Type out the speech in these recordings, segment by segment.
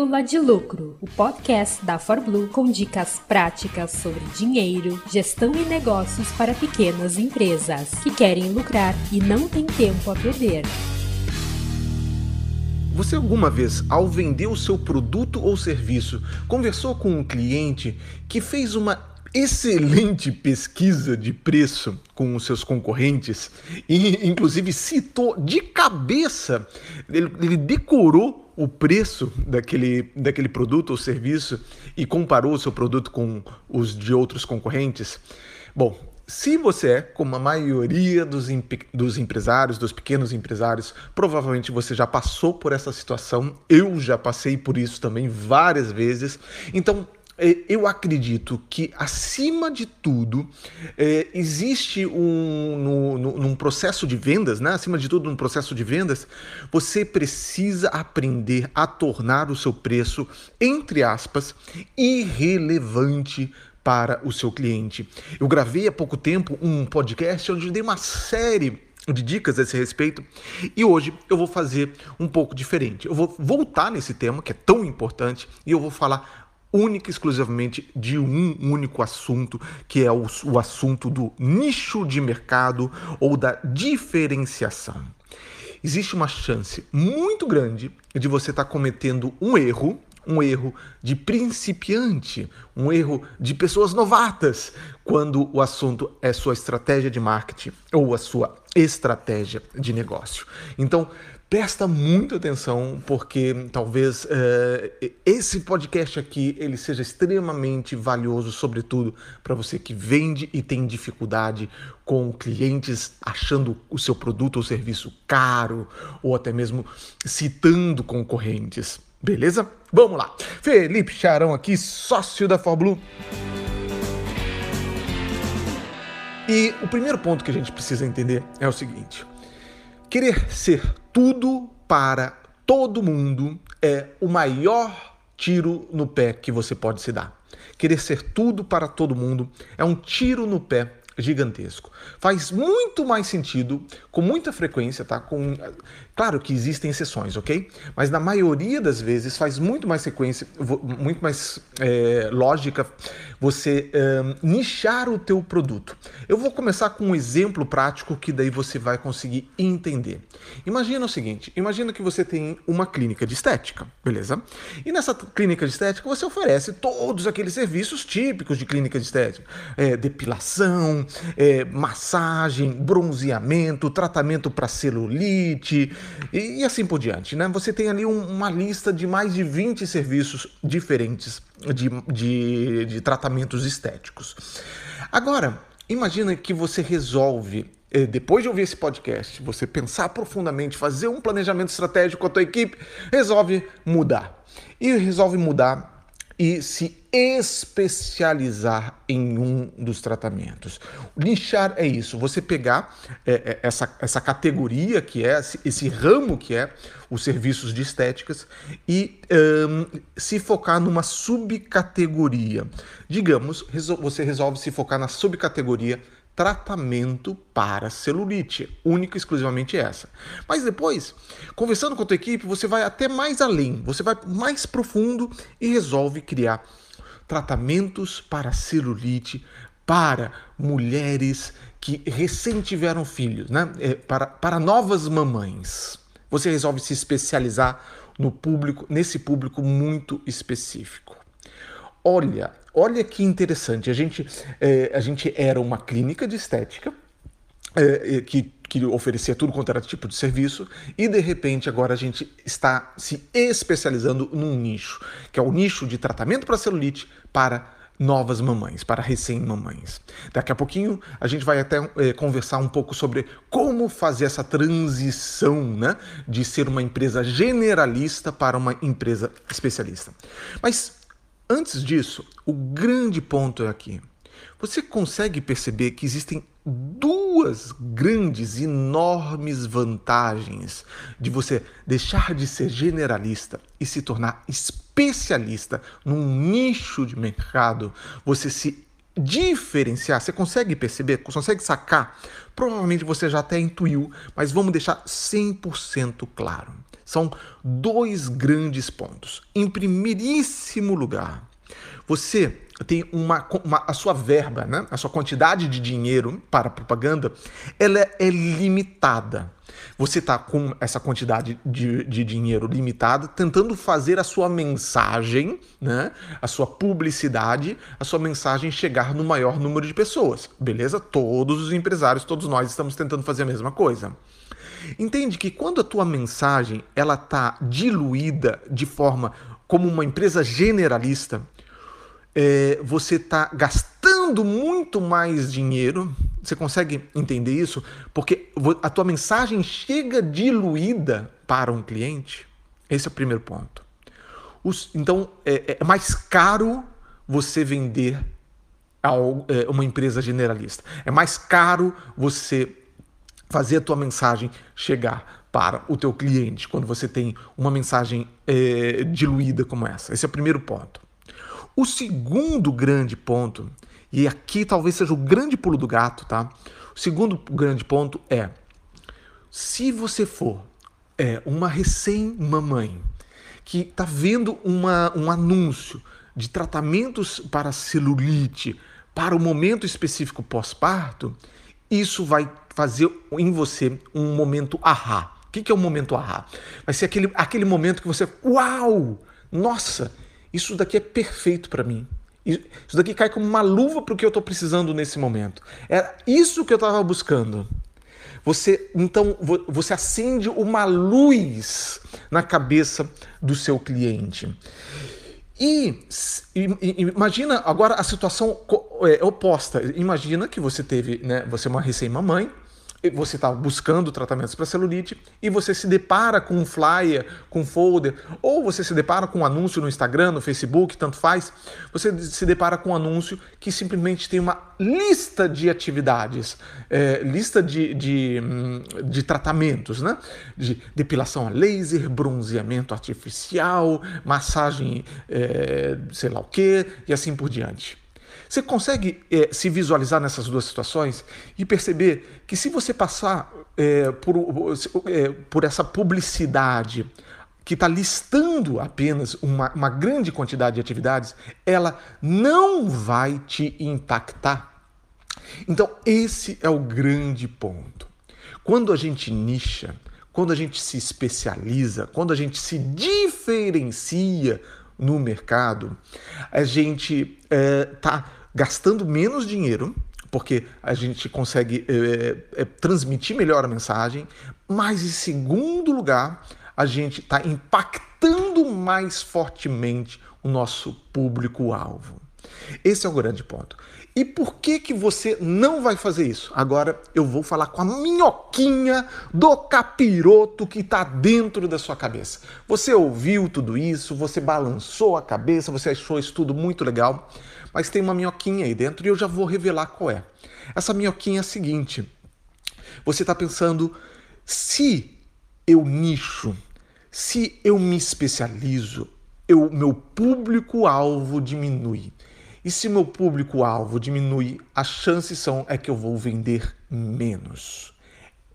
Pílula de Lucro, o podcast da ForBlue com dicas práticas sobre dinheiro, gestão e negócios para pequenas empresas que querem lucrar e não têm tempo a perder. Você alguma vez, ao vender o seu produto ou serviço, conversou com um cliente que fez uma excelente pesquisa de preço com os seus concorrentes e, inclusive, citou de cabeça, ele, ele, decorou o preço daquele, daquele produto ou serviço e comparou o seu produto com os de outros concorrentes? Bom, se você é, como a maioria dos, dos empresários, dos pequenos empresários, provavelmente você já passou por essa situação. Eu já passei por isso também várias vezes. Então, eu acredito que, acima de tudo, é, existe um, no, no, num processo de vendas, né? acima de tudo, num processo de vendas, você precisa aprender a tornar o seu preço, entre aspas, irrelevante para o seu cliente. Eu gravei há pouco tempo um podcast onde eu dei uma série de dicas a esse respeito e hoje eu vou fazer um pouco diferente. Eu vou voltar nesse tema que é tão importante e eu vou falar única e exclusivamente de um único assunto, que é o, o assunto do nicho de mercado ou da diferenciação. Existe uma chance muito grande de você estar tá cometendo um erro um erro de principiante, um erro de pessoas novatas, quando o assunto é sua estratégia de marketing ou a sua estratégia de negócio. Então, Presta muita atenção porque talvez uh, esse podcast aqui ele seja extremamente valioso, sobretudo para você que vende e tem dificuldade com clientes achando o seu produto ou serviço caro ou até mesmo citando concorrentes. Beleza? Vamos lá. Felipe Charão aqui, sócio da Fórmula. E o primeiro ponto que a gente precisa entender é o seguinte: Querer ser tudo para todo mundo é o maior tiro no pé que você pode se dar. Querer ser tudo para todo mundo é um tiro no pé gigantesco. Faz muito mais sentido, com muita frequência, tá? Com, claro que existem exceções, ok? Mas na maioria das vezes faz muito mais sequência, muito mais é, lógica você é, nichar o teu produto. Eu vou começar com um exemplo prático que daí você vai conseguir entender. Imagina o seguinte: imagina que você tem uma clínica de estética, beleza? E nessa clínica de estética você oferece todos aqueles serviços típicos de clínica de estética: é, depilação, é, massagem, bronzeamento, tratamento para celulite e, e, assim por diante. Né? Você tem ali um, uma lista de mais de 20 serviços diferentes de, de, de tratamentos estéticos. Agora, imagina que você resolve é, depois de ouvir esse podcast, você pensar profundamente, fazer um planejamento estratégico com a tua equipe, resolve mudar. E resolve mudar e se especializar em um dos tratamentos. Nichar é isso, você pegar é, é, essa, essa categoria que é, esse, esse, ramo que é os serviços de estéticas e um, se focar numa subcategoria. Digamos, você resolve se focar na subcategoria tratamento para celulite, única e exclusivamente essa. Mas depois, conversando com a tua equipe, você vai até mais além, você vai mais profundo e resolve criar tratamentos para celulite para mulheres que recém tiveram filhos, né? É, para, para novas mamães. Você resolve se especializar no público, nesse público muito específico. Olha, olha que interessante. A gente, é, a gente era uma clínica de estética é, que, que oferecia tudo quanto era tipo de serviço, e de repente agora a gente está se especializando num nicho, que é o nicho de tratamento para celulite para novas mamães, para recém-mamães. Daqui a pouquinho a gente vai até é, conversar um pouco sobre como fazer essa transição né, de ser uma empresa generalista para uma empresa especialista. Mas Antes disso, o grande ponto é aqui. Você consegue perceber que existem duas grandes, enormes vantagens de você deixar de ser generalista e se tornar especialista num nicho de mercado, você se diferenciar, você consegue perceber, consegue sacar? Provavelmente você já até intuiu, mas vamos deixar 100% claro. São dois grandes pontos. Em primeiríssimo lugar, você tem uma, uma, a sua verba, né? a sua quantidade de dinheiro para propaganda, ela é limitada. Você está com essa quantidade de, de, dinheiro limitada, tentando fazer a sua mensagem, né? a sua publicidade, a sua mensagem chegar no maior número de pessoas. Beleza? Todos os empresários, todos nós estamos tentando fazer a mesma coisa. Entende que quando a tua mensagem ela está diluída de forma como uma empresa generalista, é, você está gastando muito mais dinheiro. Você consegue entender isso? Porque a tua mensagem chega diluída para um cliente. Esse é o primeiro ponto. Os, então, é, é, mais caro você vender a é, uma empresa generalista. É mais caro você fazer a tua mensagem chegar para o teu cliente quando você tem uma mensagem é, diluída como essa. Esse é o primeiro ponto. O segundo grande ponto, e aqui talvez seja o grande pulo do gato, tá? O segundo grande ponto é: se você for é, uma recém-mamãe que está vendo uma, um anúncio de tratamentos para celulite para o momento específico pós-parto, isso vai fazer em você um momento ahá. O que é o um momento ahá? Vai ser aquele, aquele momento que você, uau, nossa, isso daqui é perfeito para mim. Isso daqui cai como uma luva para o que eu estou precisando nesse momento. Era isso que eu estava buscando. Você então você acende uma luz na cabeça do seu cliente. E, e imagina agora a situação é, oposta. Imagina que você teve, né, você é uma recém-mamãe, você está buscando tratamentos para celulite e você se depara com um flyer, com um folder, ou você se depara com um anúncio no Instagram, no Facebook, tanto faz, você se depara com um anúncio que simplesmente tem uma lista de atividades, é, lista de, de, hum, de tratamentos, né? De depilação a laser, bronzeamento artificial, massagem, é, sei lá o que, e assim por diante. Você consegue é, se visualizar nessas duas situações e perceber que se você passar é, por, é, por essa publicidade que está listando apenas uma, uma grande quantidade de atividades, ela não vai te impactar. Então, esse é o grande ponto. Quando a gente nicha, quando a gente se especializa, quando a gente se diferencia no mercado, a gente está é, gastando menos dinheiro, porque a gente consegue é, é, transmitir melhor a mensagem, mas em segundo lugar, a gente está impactando mais fortemente o nosso público-alvo. Esse é o grande ponto. E por que que você não vai fazer isso? Agora eu vou falar com a minhoquinha do capiroto que está dentro da sua cabeça. Você ouviu tudo isso, você balançou a cabeça, você achou isso tudo muito legal, mas tem uma minhoquinha aí dentro e eu já vou revelar qual é. Essa minhoquinha é a seguinte: você está pensando, se eu nicho, se eu me especializo, eu, meu público-alvo diminui. E se meu público-alvo diminui, as chances são é que eu vou vender menos.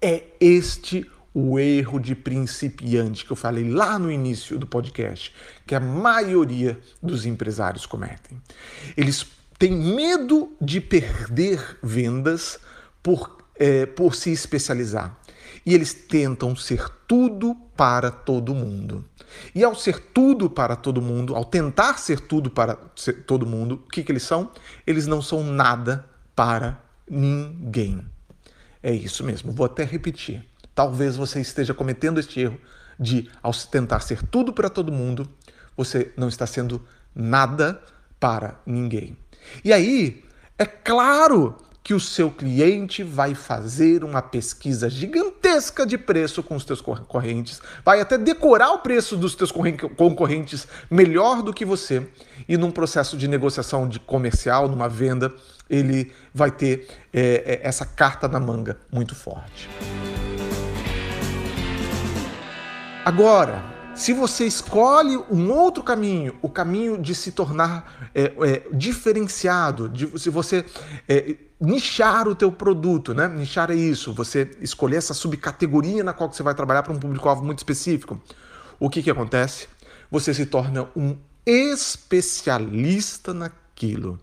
É este o erro de principiante que eu falei lá no início do podcast, que a maioria dos empresários cometem. Eles têm medo de perder vendas por, é, por se especializar. E eles tentam ser tudo para todo mundo. E ao ser tudo para todo mundo, ao tentar ser tudo para todo mundo, o que, que eles são? Eles não são nada para ninguém. É isso mesmo, vou até repetir. Talvez você esteja cometendo este erro de, ao tentar ser tudo para todo mundo, você não está sendo nada para ninguém. E aí, é claro que o seu cliente vai fazer uma pesquisa gigantesca de preço com os teus concorrentes, vai até decorar o preço dos teus concorrentes melhor do que você, e num processo de negociação de comercial, numa venda, ele vai ter é, essa carta na manga muito forte. Agora, se você escolhe um outro caminho, o caminho de se tornar é, é, diferenciado, de, se você é, nichar o teu produto, né? Nichar é isso, você escolher essa subcategoria na qual você vai trabalhar para um público-alvo muito específico. o que, que acontece? Você se torna um especialista naquilo.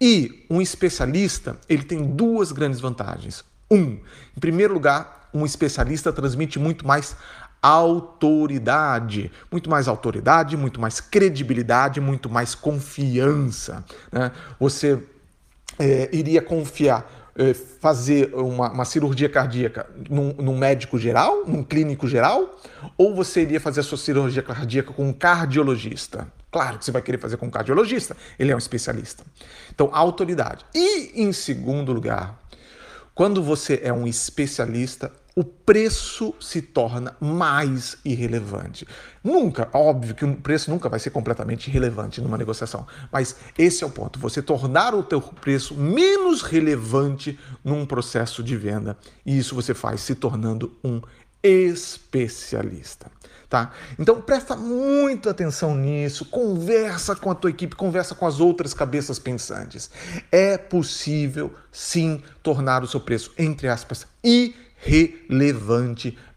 E um especialista, ele tem duas grandes vantagens. Um, em primeiro lugar, um especialista transmite muito mais autoridade, muito mais autoridade, muito mais credibilidade, muito mais confiança. Né? Você é, iria confiar é, fazer uma, uma, cirurgia cardíaca num, num, médico geral, num clínico geral, ou você iria fazer a sua cirurgia cardíaca com um cardiologista? Claro que você vai querer fazer com um cardiologista, ele é um especialista. Então, autoridade. E, em segundo lugar, quando você é um especialista, o preço se torna mais irrelevante. Nunca, óbvio que o preço nunca vai ser completamente irrelevante numa negociação, mas esse é o ponto, você tornar o teu preço menos relevante num processo de venda, e isso você faz se tornando um especialista. Tá? Então presta muita atenção nisso, conversa com a tua equipe, conversa com as outras cabeças pensantes. É possível sim tornar o seu preço, entre aspas, irrelevante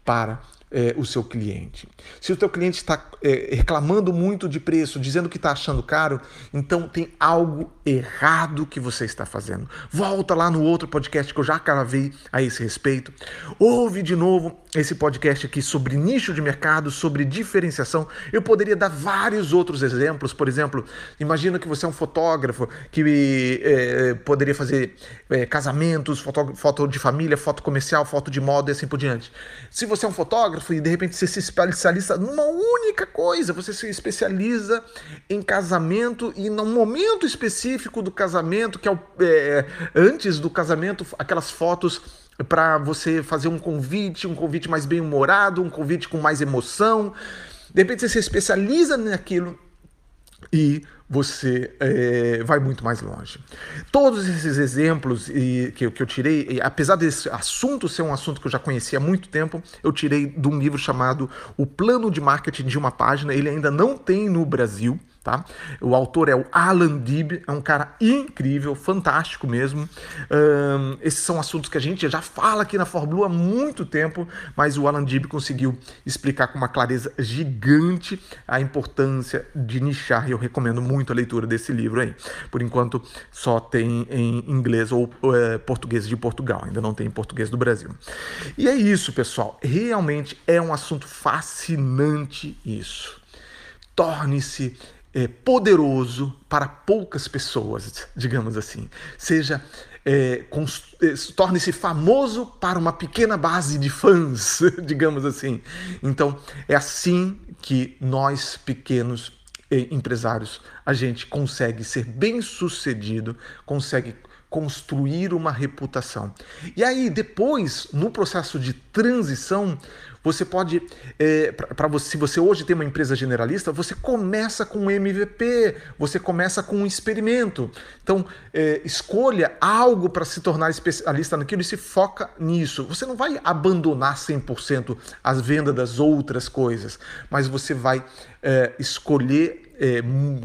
para é, o seu cliente. Se o teu cliente está é, reclamando muito de preço, dizendo que está achando caro, então tem algo errado que você está fazendo. Volta lá no outro podcast que eu já gravei a esse respeito. Ouve de novo esse podcast aqui sobre nicho de mercado, sobre diferenciação. Eu poderia dar vários outros exemplos. Por exemplo, imagina que você é um fotógrafo que é, poderia fazer é, casamentos, foto, foto de família, foto comercial, foto de moda e assim por diante. Se você é um fotógrafo e de repente você se especializa numa única coisa, você se especializa em casamento e num momento específico do casamento, que é, o, é antes do casamento, aquelas fotos para você fazer um convite, um convite mais bem humorado, um convite com mais emoção. De repente você se especializa naquilo e você é, vai muito mais longe. Todos esses exemplos e, que, que eu tirei, e, apesar desse assunto ser um assunto que eu já conhecia há muito tempo, eu tirei de um livro chamado O Plano de Marketing de uma Página. Ele ainda não tem no Brasil. Tá? O autor é o Alan Dib, é um cara incrível, fantástico mesmo. Um, esses são assuntos que a gente já fala aqui na Fórmula há muito tempo, mas o Alan Dib conseguiu explicar com uma clareza gigante a importância de nichar. E eu recomendo muito a leitura desse livro aí. Por enquanto, só tem em inglês ou é, português de Portugal, ainda não tem em português do Brasil. E é isso, pessoal. Realmente é um assunto fascinante isso. Torne-se é, poderoso para poucas pessoas, digamos assim. Seja é, é, torne-se famoso para uma pequena base de fãs, digamos assim. Então, é assim que nós, pequenos é, empresários, a gente consegue ser bem sucedido, consegue construir uma reputação. E aí, depois, no processo de transição, você pode, é, para você, se você hoje tem uma empresa generalista, você começa com um MVP, você começa com um experimento. Então, é, escolha algo para se tornar especialista naquilo e se foca nisso. Você não vai abandonar 100% as vendas das outras coisas, mas você vai é, escolher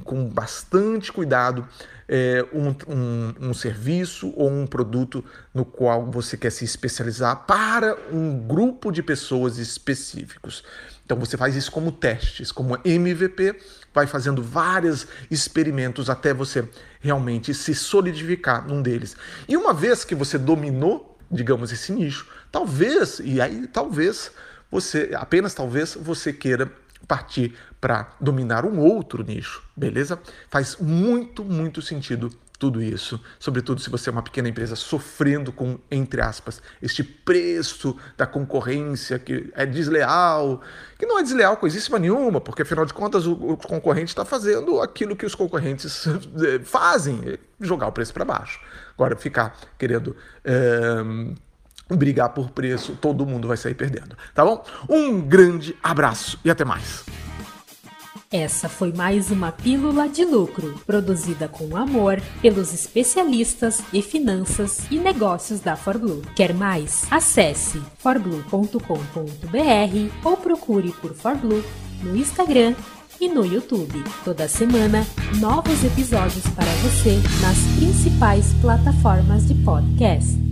com bastante cuidado é, um, um, um, serviço ou um produto no qual você quer se especializar para um grupo de pessoas específicos. Então você faz isso como testes, como MVP, vai fazendo vários experimentos até você realmente se solidificar num deles. E uma vez que você dominou, digamos, esse nicho, talvez, e aí talvez você, apenas talvez você queira partir para dominar um outro nicho, beleza? Faz muito, muito sentido tudo isso, sobretudo se você é uma pequena empresa sofrendo com, entre aspas, este preço da concorrência que é desleal, que não é desleal coisíssima nenhuma, porque afinal de contas o, o concorrente está fazendo aquilo que os concorrentes eh, fazem, jogar o preço para baixo. Agora, ficar querendo. Eh, brigar por preço, todo mundo vai sair perdendo, tá bom? Um grande abraço e até mais. Essa foi mais uma Pílula de Lucro, produzida com amor pelos especialistas em finanças e negócios da ForBlue. Quer mais? Acesse forblue.com.br ou procure por ForBlue no Instagram e no YouTube. Toda semana, novos episódios para você nas principais plataformas de podcast.